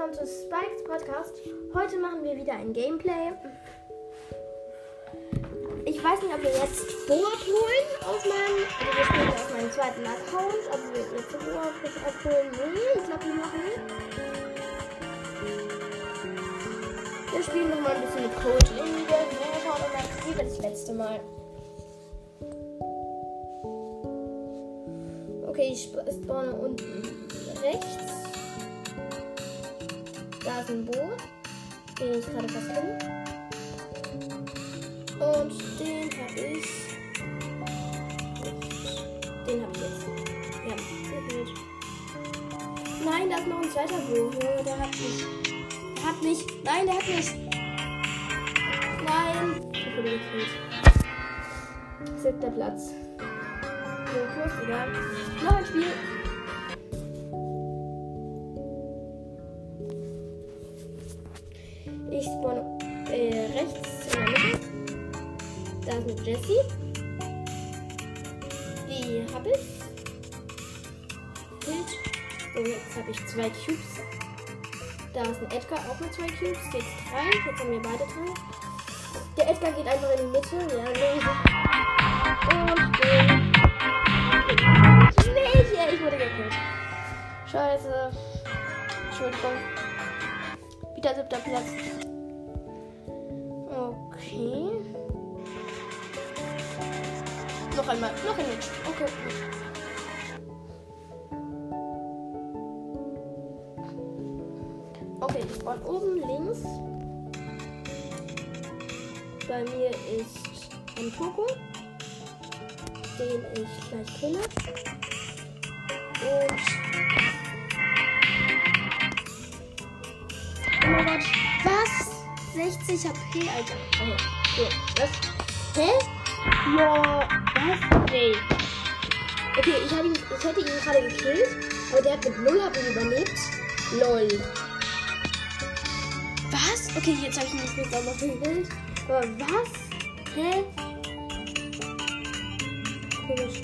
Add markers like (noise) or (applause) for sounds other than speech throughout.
willkommen zu Spikes Podcast. Heute machen wir wieder ein Gameplay. Ich weiß nicht, ob wir jetzt Bo abholen auf meinem, also wir spielen auf meinem zweiten Account, ob wir jetzt Bo abholen. Nee, ich glaube, wir machen Wir spielen noch mal ein bisschen mit Code in der Nähe und das letzte Mal. Okay, ich spawne unten rechts. Da ist ein Bo, den ich gerade fast bin. Und den habe ich. Den habe ich jetzt. Ja, gekillt. Nein, da ist noch ein zweiter Bo. Der hat mich. Der hat mich. Nein, der hat mich. Nein. Ich wurde gekillt. Siebter Platz. So, plus, egal. Noch ein Spiel. Ich spawn äh, rechts in der Mitte. Da ist eine Jessie. Die hab ich. Bild. So, jetzt habe ich zwei Cubes. Da ist ein Edgar auch mit zwei Cubes. Jetzt drei. Jetzt haben wir beide drei. Der Edgar geht einfach in die Mitte. Ja, logisch. Und den. Nicht! Ich wurde gekillt. Scheiße. Entschuldigung. Wieder siebter Platz. Okay. Noch einmal. Noch ein Match. Okay. Okay, ich spawn oben links. Bei mir ist ein Poco, den ich gleich kille. Und 60 HP, Alter. Oh, so, was? Hä? Ja, was? Nee. Okay, ich, ihn, ich hätte ihn gerade gekillt, aber der hat mit 0 HP überlebt. Lol. Was? Okay, jetzt habe ich ihn nicht auch noch gekillt. Aber was? Hä? Komisch.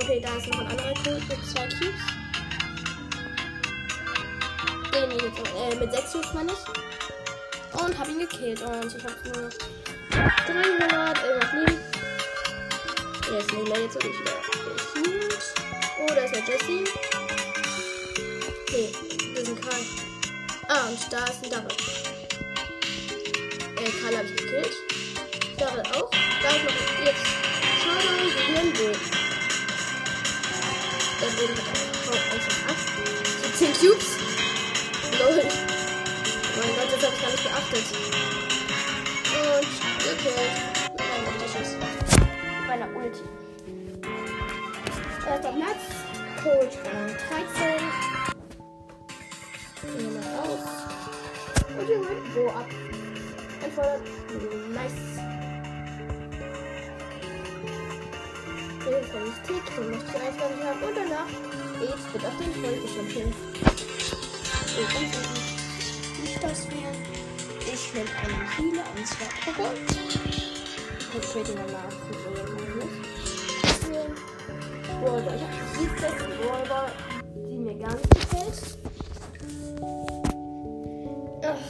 Okay, da ist noch ein anderer Code mit zwei Cubes den jetzt, äh, mit 6 Schuss meine ich. Und habe ihn gekillt. Und ich habe nur 300 irgendwas Leben. Jetzt nehmen wir jetzt wirklich wieder gekillt. Oh, da ist der Jesse. Nee, das ist ein Karl. Ah, und da ist ein Double. Äh, Karl habe ich gekillt. Double auch. Da ist noch jetzt Schade gegen Bo. Der Boden hat auch einfach ab. So 10 Cubes. Lol. Mein Gott, das habe ich gar nicht beachtet. Und gekillt. Mit meinem Ulti-Schuss. Meiner Ulti. Erster Platz. Coach Rang 13. Nehmen wir aus. Und wir holen Bo ab. Ein voller. Nice. Den kann ich Tick, den möchte ich einfach nicht haben. Und danach geht's mit auf den Folgen-Champion. So, ganz Nicht das mehr. Ich nehme einen Healer und zwar Poco. Ich trade ihn so jemanden. Brawler. Ich habe 17 Brawler, die mir gar nicht gefällt. Ach,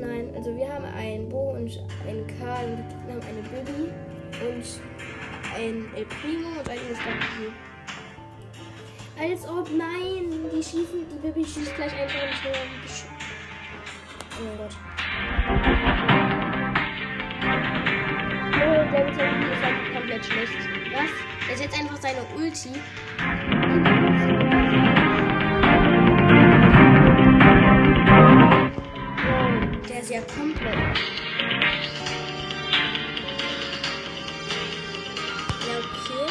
nein, also wir haben einen Bo und einen Karl und wir haben eine Bibi und ein El Primo und ein Instagram. Als ob, nein, die schießen, die Bibi schießt gleich einfach ins Tor. Oh mein Gott. Oh, der Ulti ist halt komplett schlecht. Was? Er setzt einfach seine Ulti. Oh, der ist ja komplett. Ja, okay.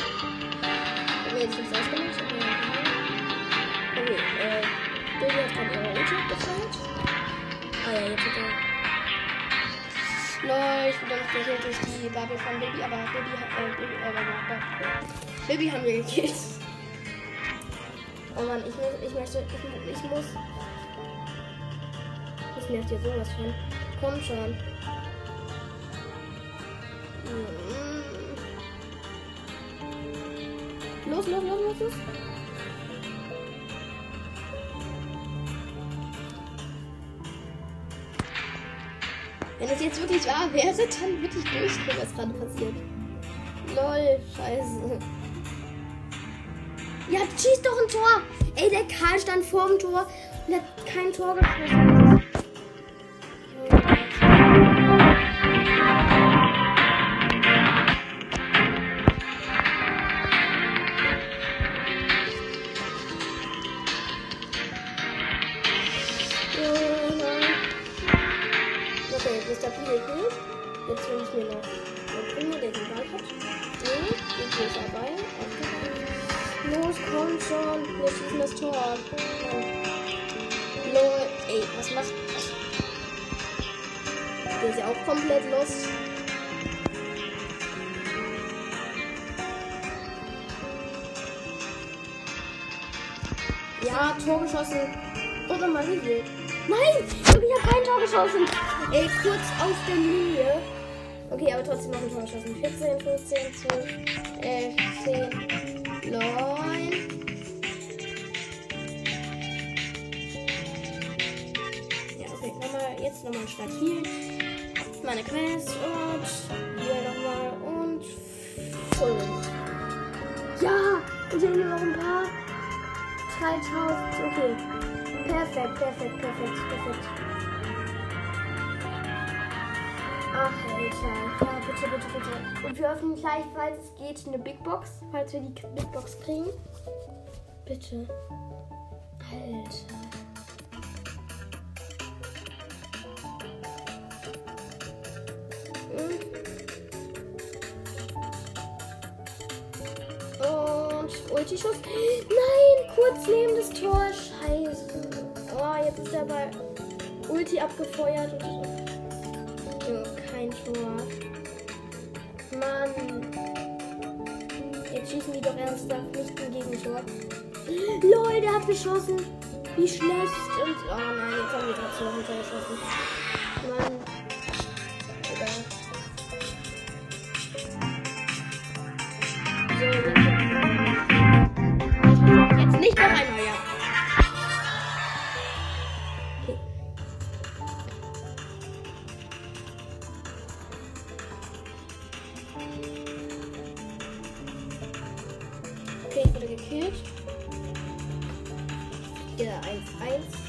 Wir jetzt nichts ausgemacht? Okay, äh, Bibi hat gerade ihre Ulti abgefeuert. Ah ja, jetzt hat er. Lol, ich bin dann gekillt durch die Bubble von Baby, aber Baby hat, äh, Baby, äh, Baby haben wir gekillt. Oh Mann, ich muss, ich möchte, ich, ich muss. Das nervt ja sowas von. Komm schon. Los, los, los, los, los. Wenn es jetzt wirklich wahr wäre, dann würde ich durchdrehen, was gerade passiert. Lol, scheiße. Ja, schieß doch ein Tor. Ey, der Karl stand vor dem Tor und hat kein Tor geschossen. Bier gut. Jetzt will ich mir noch den Primo, der den Ball hat. Nee, jetzt ist er bei. Los, komm schon. Wir schießen das Tor. Lol. Ey, was macht das? Der ist ja auch komplett los. Ja, Tor geschossen. Oder mal. Nein! Ich habe kein Tor geschossen. Ey, kurz auf der Linie. Okay, aber trotzdem noch ein Tor geschossen. 14, 15, 12, 11, 10, 9. Ja, okay, nochmal, jetzt nochmal Start hier. Meine Quest und hier nochmal und voll. Ja! Und hier noch ein paar. 3000, okay. Perfekt, perfekt, perfekt, perfekt. Ach, Alter. Ja, bitte, bitte, bitte. Und wir öffnen gleich, falls es geht, eine Big Box. Falls wir die Big Box kriegen. Bitte. Alter. Und Ulti-Schuss. Nein, kurz neben das Tor. Scheiße. Oh, jetzt ist er bei Ulti abgefeuert. Und kein Tor. Mann. Jetzt schießen die doch ernsthaft nicht ein Gegentor. (gasps) Lol, der hat geschossen. Wie schlecht. Und, oh nein, jetzt haben wir trotzdem noch ein Tor geschossen. Mann. Egal. Gekillt. Ja, 1-1.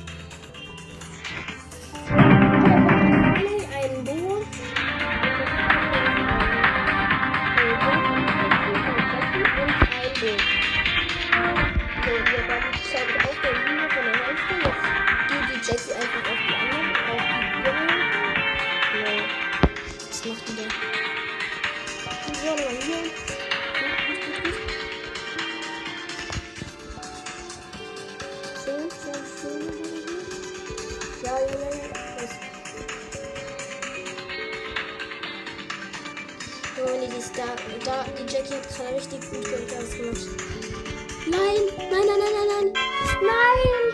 Wenn die sich da, da, die Jackie hat zwar richtig gut gemacht. Nein, nein, nein, nein, nein, nein. Nein!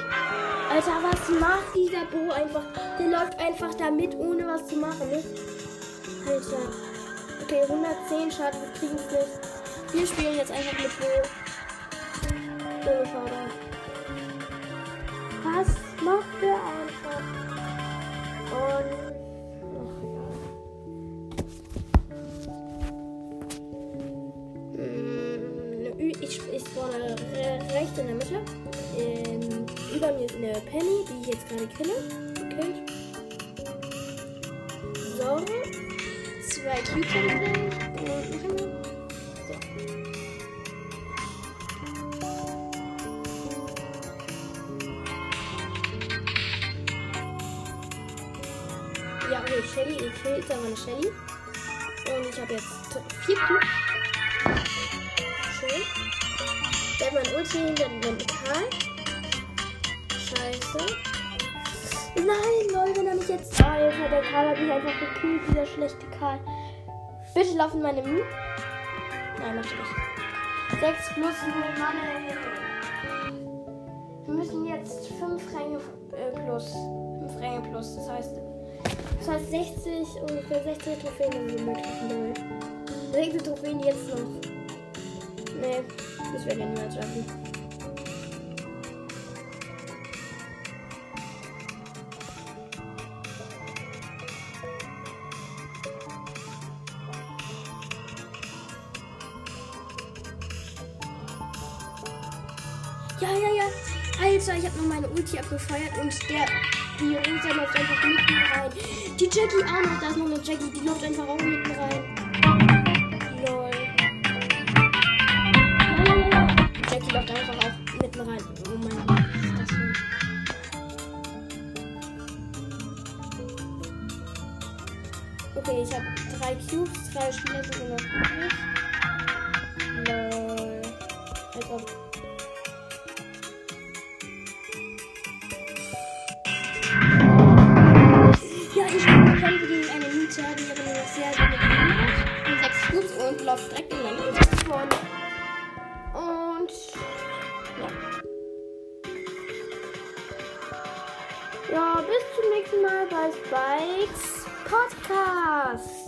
Alter, was macht dieser Bo einfach? Der läuft einfach da mit, ohne was zu machen, ne? Alter. Okay, 110, schade, wir kriegen es nicht. Wir spielen jetzt einfach mit Bo. Oh, schade. Kille. Gekillt. So. Zwei drin. Und so. Ja, okay, Shelly, ich kill jetzt aber eine Shelly. Und ich habe jetzt vier Cubes. Schön. Hat mein Ulti hinter dem Karl. Scheiße. Nein, lol, wenn er mich jetzt. Alter, der Karl hat mich einfach gekillt, dieser schlechte Karl. Bitte laufen meine Mü. Nein, mach ich nicht. 6 plus 0, Mann, ey. Wir müssen jetzt 5 Ränge äh, plus. 5 Ränge plus. Das heißt. Das heißt 60, ungefähr 60 Trophäen sind wir möglich. Null. 60 Trophäen jetzt noch. Nee, das werden wir niemals schaffen. Ja, ja, ja. Alter, ich habe noch meine Ulti abgefeuert und der, die Rosa läuft einfach mitten rein. Die Jackie auch noch. Da ist noch eine Jackie, die läuft einfach auch mitten rein. Lol. Ja, ja, ja. Jackie läuft einfach auch mitten rein. Oh mein Gott, was ist das denn? Okay, ich habe drei Cubes, drei Spieler sind noch übrig. Lol. Als Läuft direkt in meine Ulti-Spawn. Und. Ja. Ja, bis zum nächsten Mal bei Spikes Podcast.